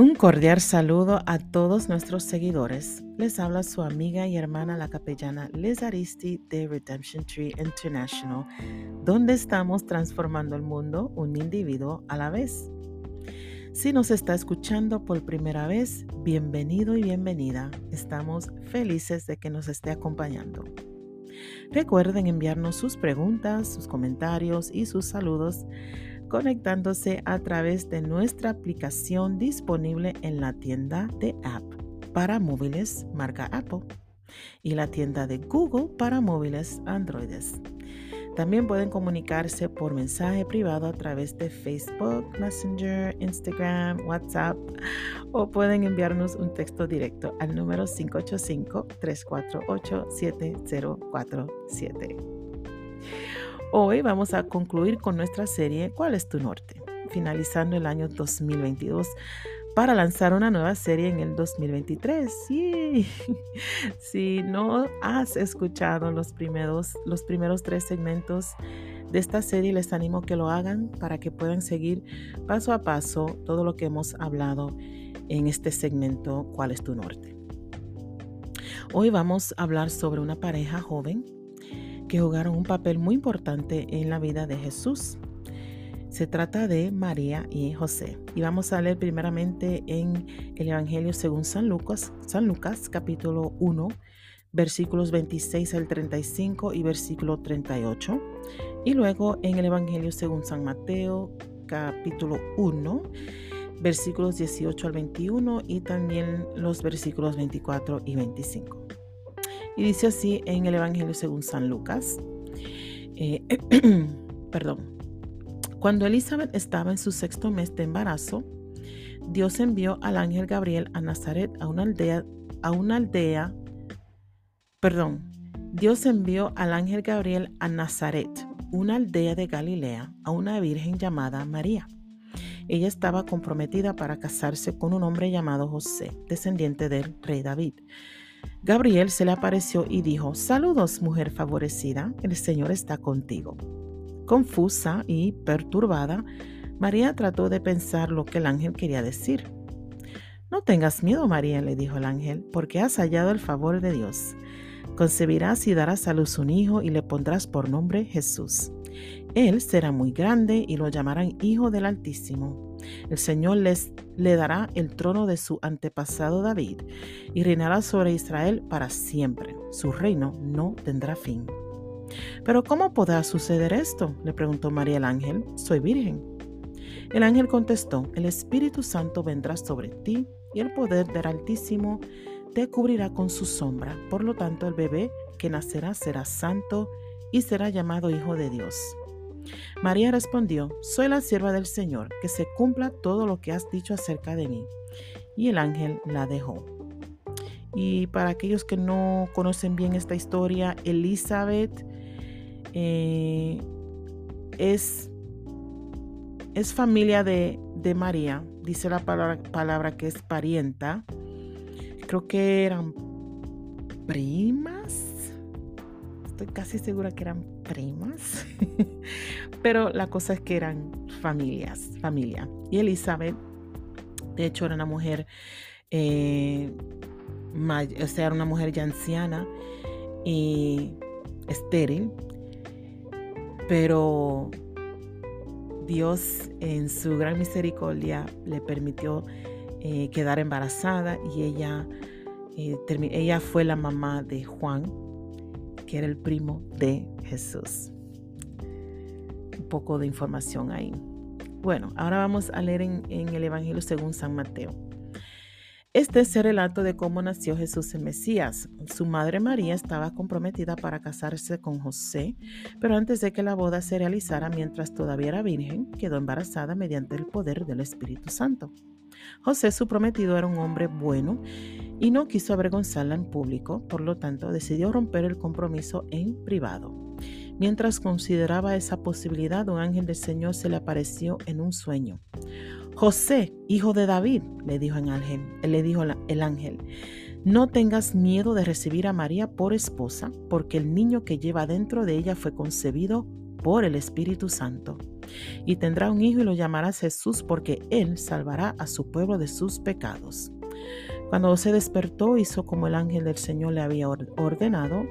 Un cordial saludo a todos nuestros seguidores. Les habla su amiga y hermana la capellana Liz Aristi de Redemption Tree International, donde estamos transformando el mundo un individuo a la vez. Si nos está escuchando por primera vez, bienvenido y bienvenida. Estamos felices de que nos esté acompañando. Recuerden enviarnos sus preguntas, sus comentarios y sus saludos conectándose a través de nuestra aplicación disponible en la tienda de app para móviles marca Apple y la tienda de Google para móviles Androides. También pueden comunicarse por mensaje privado a través de Facebook, Messenger, Instagram, WhatsApp o pueden enviarnos un texto directo al número 585-348-7047. Hoy vamos a concluir con nuestra serie ¿Cuál es tu norte? Finalizando el año 2022 para lanzar una nueva serie en el 2023. Sí. Si no has escuchado los primeros, los primeros tres segmentos de esta serie, les animo a que lo hagan para que puedan seguir paso a paso todo lo que hemos hablado en este segmento ¿Cuál es tu norte? Hoy vamos a hablar sobre una pareja joven que jugaron un papel muy importante en la vida de Jesús. Se trata de María y José. Y vamos a leer primeramente en el Evangelio según San Lucas, San Lucas capítulo 1, versículos 26 al 35 y versículo 38. Y luego en el Evangelio según San Mateo capítulo 1, versículos 18 al 21 y también los versículos 24 y 25. Y dice así en el Evangelio según San Lucas. Eh, perdón. Cuando Elizabeth estaba en su sexto mes de embarazo, Dios envió al ángel Gabriel a Nazaret, a una aldea, a una aldea, perdón, Dios envió al ángel Gabriel a Nazaret, una aldea de Galilea, a una virgen llamada María. Ella estaba comprometida para casarse con un hombre llamado José, descendiente del rey David. Gabriel se le apareció y dijo, Saludos, mujer favorecida, el Señor está contigo. Confusa y perturbada, María trató de pensar lo que el ángel quería decir. No tengas miedo, María, le dijo el ángel, porque has hallado el favor de Dios. Concebirás y darás a luz un hijo y le pondrás por nombre Jesús. Él será muy grande y lo llamarán Hijo del Altísimo el Señor les le dará el trono de su antepasado David y reinará sobre Israel para siempre. Su reino no tendrá fin. Pero ¿cómo podrá suceder esto? le preguntó María el ángel. Soy virgen. El ángel contestó, el Espíritu Santo vendrá sobre ti y el poder del Altísimo te cubrirá con su sombra. Por lo tanto, el bebé que nacerá será santo y será llamado Hijo de Dios. María respondió, Soy la sierva del Señor, que se cumpla todo lo que has dicho acerca de mí. Y el ángel la dejó. Y para aquellos que no conocen bien esta historia, Elizabeth eh, es, es familia de, María. Dice la palabra, palabra que es parienta. Creo que eran primas estoy casi segura que eran primas, pero la cosa es que eran familias, familia. Y Elizabeth, de hecho, era una mujer, eh, o sea, era una mujer ya anciana y estéril, pero Dios en su gran misericordia le permitió eh, quedar embarazada y ella, eh, ella fue la mamá de Juan, que era el primo de Jesús. Un poco de información ahí. Bueno, ahora vamos a leer en, el Evangelio según San Mateo. Este es el relato de cómo nació Jesús el Mesías. Su madre María estaba comprometida para casarse con José, pero antes de que la boda se realizara mientras todavía era virgen, quedó embarazada mediante el poder del Espíritu Santo. José, su prometido, era un hombre bueno y no quiso avergonzarla en público, por lo tanto decidió romper el compromiso en privado. Mientras consideraba esa posibilidad, un ángel del Señor se le apareció en un sueño. José, hijo de David, le dijo, el ángel, le dijo el ángel, no tengas miedo de recibir a María por esposa, porque el niño que lleva dentro de ella fue concebido por el Espíritu Santo. y tendrá un hijo y lo llamarás Jesús porque él salvará a su pueblo de sus pecados. Cuando se despertó, hizo como el ángel del Señor le había ordenado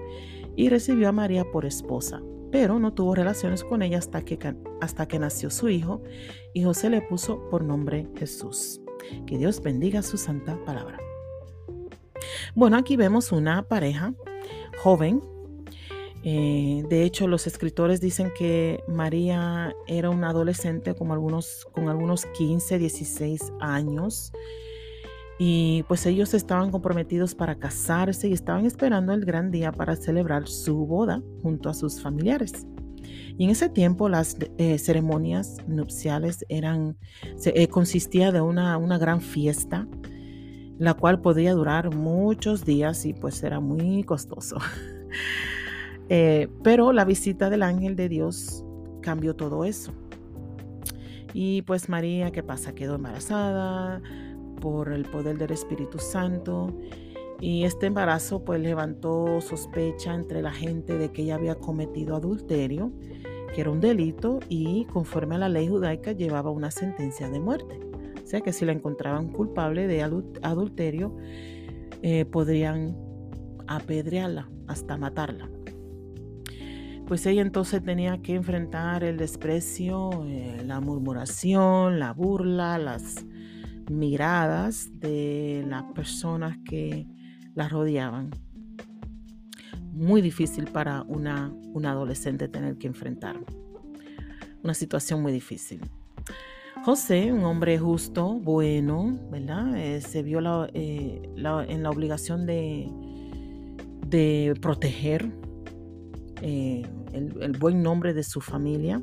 y recibió a María por esposa, pero no tuvo relaciones con ella hasta que, hasta que nació su hijo y José le puso por nombre Jesús. Que Dios bendiga su santa palabra. Bueno, aquí vemos una pareja joven. Eh, de hecho, los escritores dicen que María era una adolescente como algunos, con algunos 15, 16 años. Y pues ellos estaban comprometidos para casarse y estaban esperando el gran día para celebrar su boda junto a sus familiares. Y en ese tiempo las eh, ceremonias nupciales eran, eh, consistía de una, una gran fiesta, la cual podía durar muchos días y pues era muy costoso. Eh, pero la visita del ángel de Dios cambió todo eso. Y pues María, ¿qué pasa? Quedó embarazada, por el poder del Espíritu Santo. Y este embarazo pues levantó sospecha entre la gente de que ella había cometido adulterio, que era un delito y conforme a la ley judaica llevaba una sentencia de muerte. O sea que si la encontraban culpable de adulterio, eh, podrían apedrearla hasta matarla. Pues ella entonces tenía que enfrentar el desprecio, eh, la murmuración, la burla, las miradas de las personas que la rodeaban. Muy difícil para una, una adolescente tener que enfrentar. Una situación muy difícil. José, un hombre justo, bueno, ¿verdad? Eh, se vio eh, en la obligación de, de proteger eh, el, buen nombre de su familia.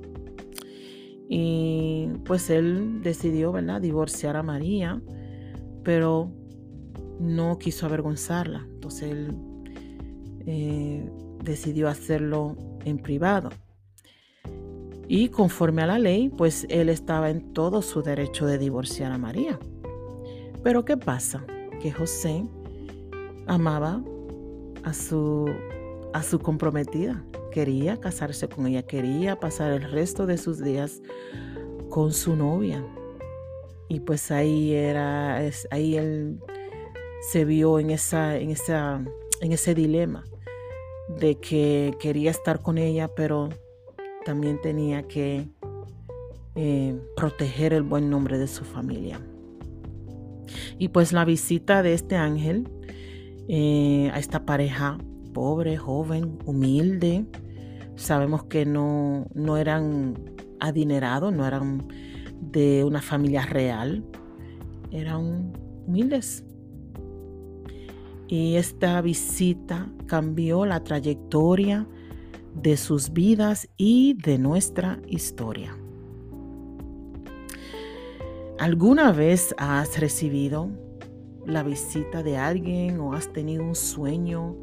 Y pues él decidió, ¿verdad?, divorciar a María, pero no quiso avergonzarla. Entonces él eh, decidió hacerlo en privado. Y conforme a la ley, pues él estaba en todo su derecho de divorciar a María. Pero ¿qué pasa? Que José amaba a su, a su comprometida quería casarse con ella, quería pasar el resto de sus días con su novia. Y pues ahí era, ahí él se vio en, esa, en, esa, en ese dilema de que quería estar con ella, pero también tenía que eh, proteger el buen nombre de su familia. Y pues la visita de este ángel eh, a esta pareja pobre, joven, humilde, Sabemos que no, no eran adinerados, no eran de una familia real, eran humildes. Y esta visita cambió la trayectoria de sus vidas y de nuestra historia. ¿Alguna vez has recibido la visita de alguien o has tenido un sueño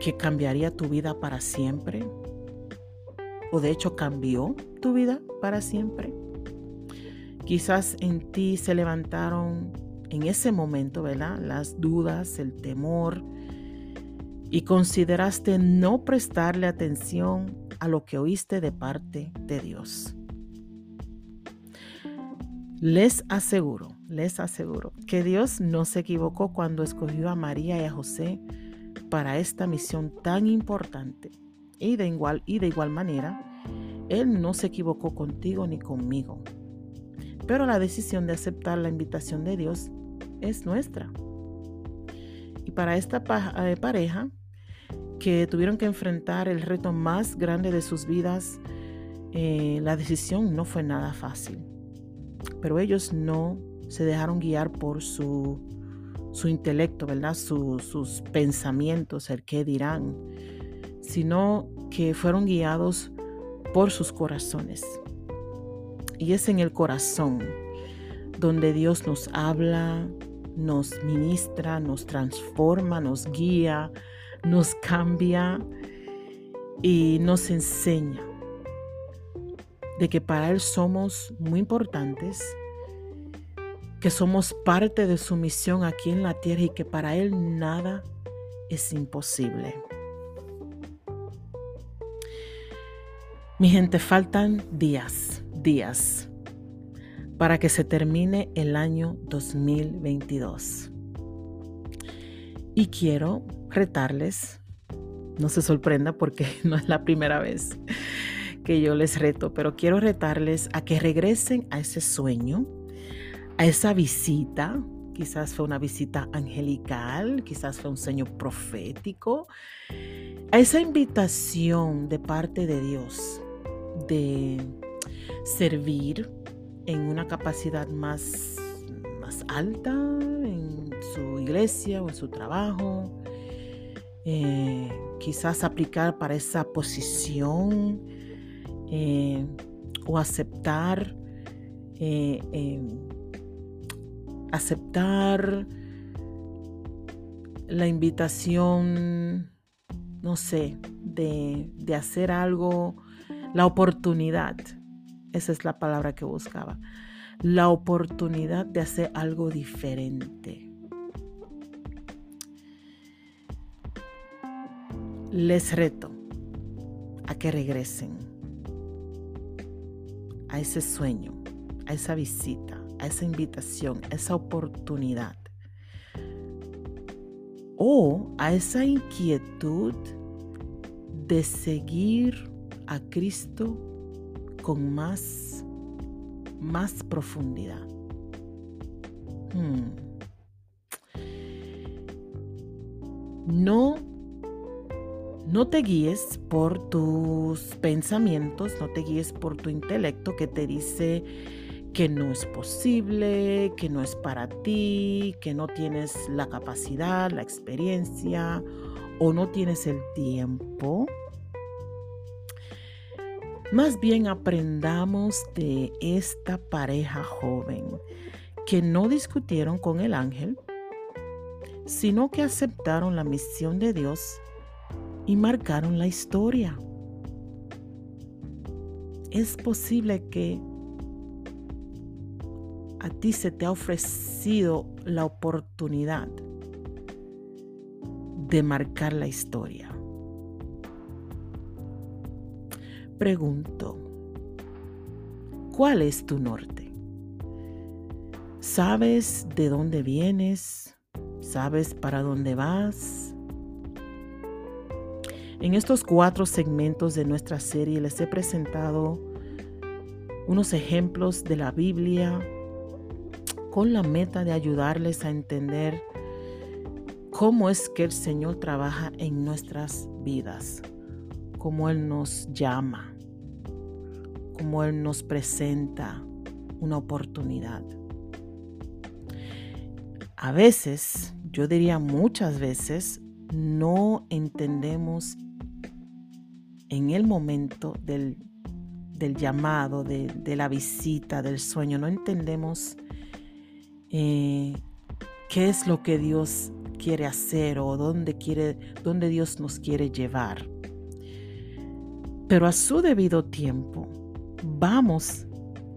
que cambiaría tu vida para siempre? ¿O de hecho cambió tu vida para siempre? Quizás en ti se levantaron en ese momento, ¿verdad? Las dudas, el temor, y consideraste no prestarle atención a lo que oíste de parte de Dios. Les aseguro, les aseguro que Dios no se equivocó cuando escogió a María y a José para esta misión tan importante. Y de igual, y de igual manera, Él no se equivocó contigo ni conmigo. Pero la decisión de aceptar la invitación de Dios es nuestra. Y para esta eh, pareja que tuvieron que enfrentar el reto más grande de sus vidas, eh, la decisión no fue nada fácil. Pero ellos no se dejaron guiar por su su intelecto, ¿verdad? sus pensamientos, el qué dirán, sino que fueron guiados por sus corazones. Y es en el corazón donde Dios nos habla, nos ministra, nos transforma, nos guía, nos cambia y nos enseña de que para Él somos muy importantes que somos parte de su misión aquí en la tierra y que para Él nada es imposible. Mi gente, faltan días, días para que se termine el año 2022. Y quiero retarles, no se sorprenda porque no es la primera vez que yo les reto, pero quiero retarles a que regresen a ese sueño, a esa visita. Quizás fue una visita angelical, quizás fue un sueño profético, a esa invitación de parte de Dios de servir en una capacidad más, más alta en su iglesia o en su trabajo, eh, quizás aplicar para esa posición eh, o aceptar, eh, aceptar la invitación, no sé, de, de hacer algo, la oportunidad, esa es la palabra que buscaba, la oportunidad de hacer algo diferente. Les reto a que regresen a ese sueño, a esa visita, esa invitación, esa oportunidad. O a esa inquietud de seguir a Cristo con más, más profundidad. Hmm. No no te guíes por tus pensamientos, no te guíes por tu intelecto que te dice que no es posible, que no es para ti, que no tienes la capacidad, la experiencia o no tienes el tiempo. Más bien aprendamos de esta pareja joven que no discutieron con el ángel, sino que aceptaron la misión de Dios y marcaron la historia. Es posible que a ti se te ha ofrecido la oportunidad de marcar la historia. Pregunto, ¿cuál es tu norte? ¿Sabes de dónde vienes? ¿Sabes para dónde vas? En estos cuatro segmentos de nuestra serie les he presentado unos ejemplos de la Biblia con la meta de ayudarles a entender cómo es que el Señor trabaja en nuestras vidas, cómo Él nos llama, cómo Él nos presenta una oportunidad. A veces, yo diría muchas veces, no entendemos en el momento del, llamado, de, la visita, del sueño, no entendemos eh, qué es lo que Dios quiere hacer o dónde, quiere, dónde Dios nos quiere llevar. Pero a su debido tiempo vamos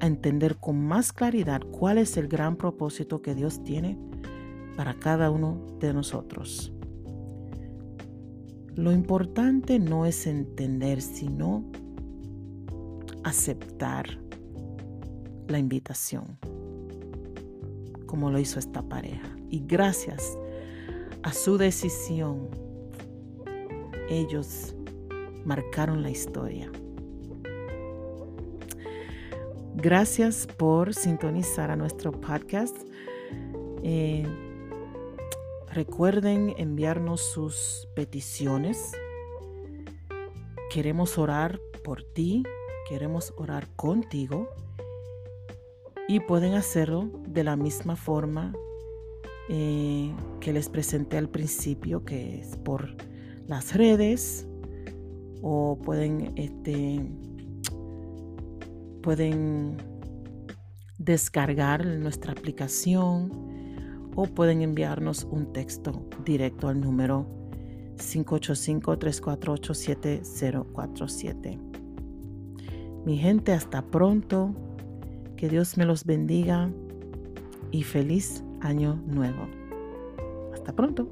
a entender con más claridad cuál es el gran propósito que Dios tiene para cada uno de nosotros. Lo importante no es entender, sino aceptar la invitación, como lo hizo esta pareja. Y gracias a su decisión, ellos marcaron la historia. Gracias por sintonizar a nuestro podcast. Eh, Recuerden enviarnos sus peticiones. Queremos orar por ti, queremos orar contigo y pueden hacerlo de la misma forma eh, que les presenté al principio, que es por las redes o pueden, este, pueden descargar nuestra aplicación o pueden enviarnos un texto directo al número 585-348-7047. Mi gente, hasta pronto. Que Dios me los bendiga y feliz año nuevo. Hasta pronto.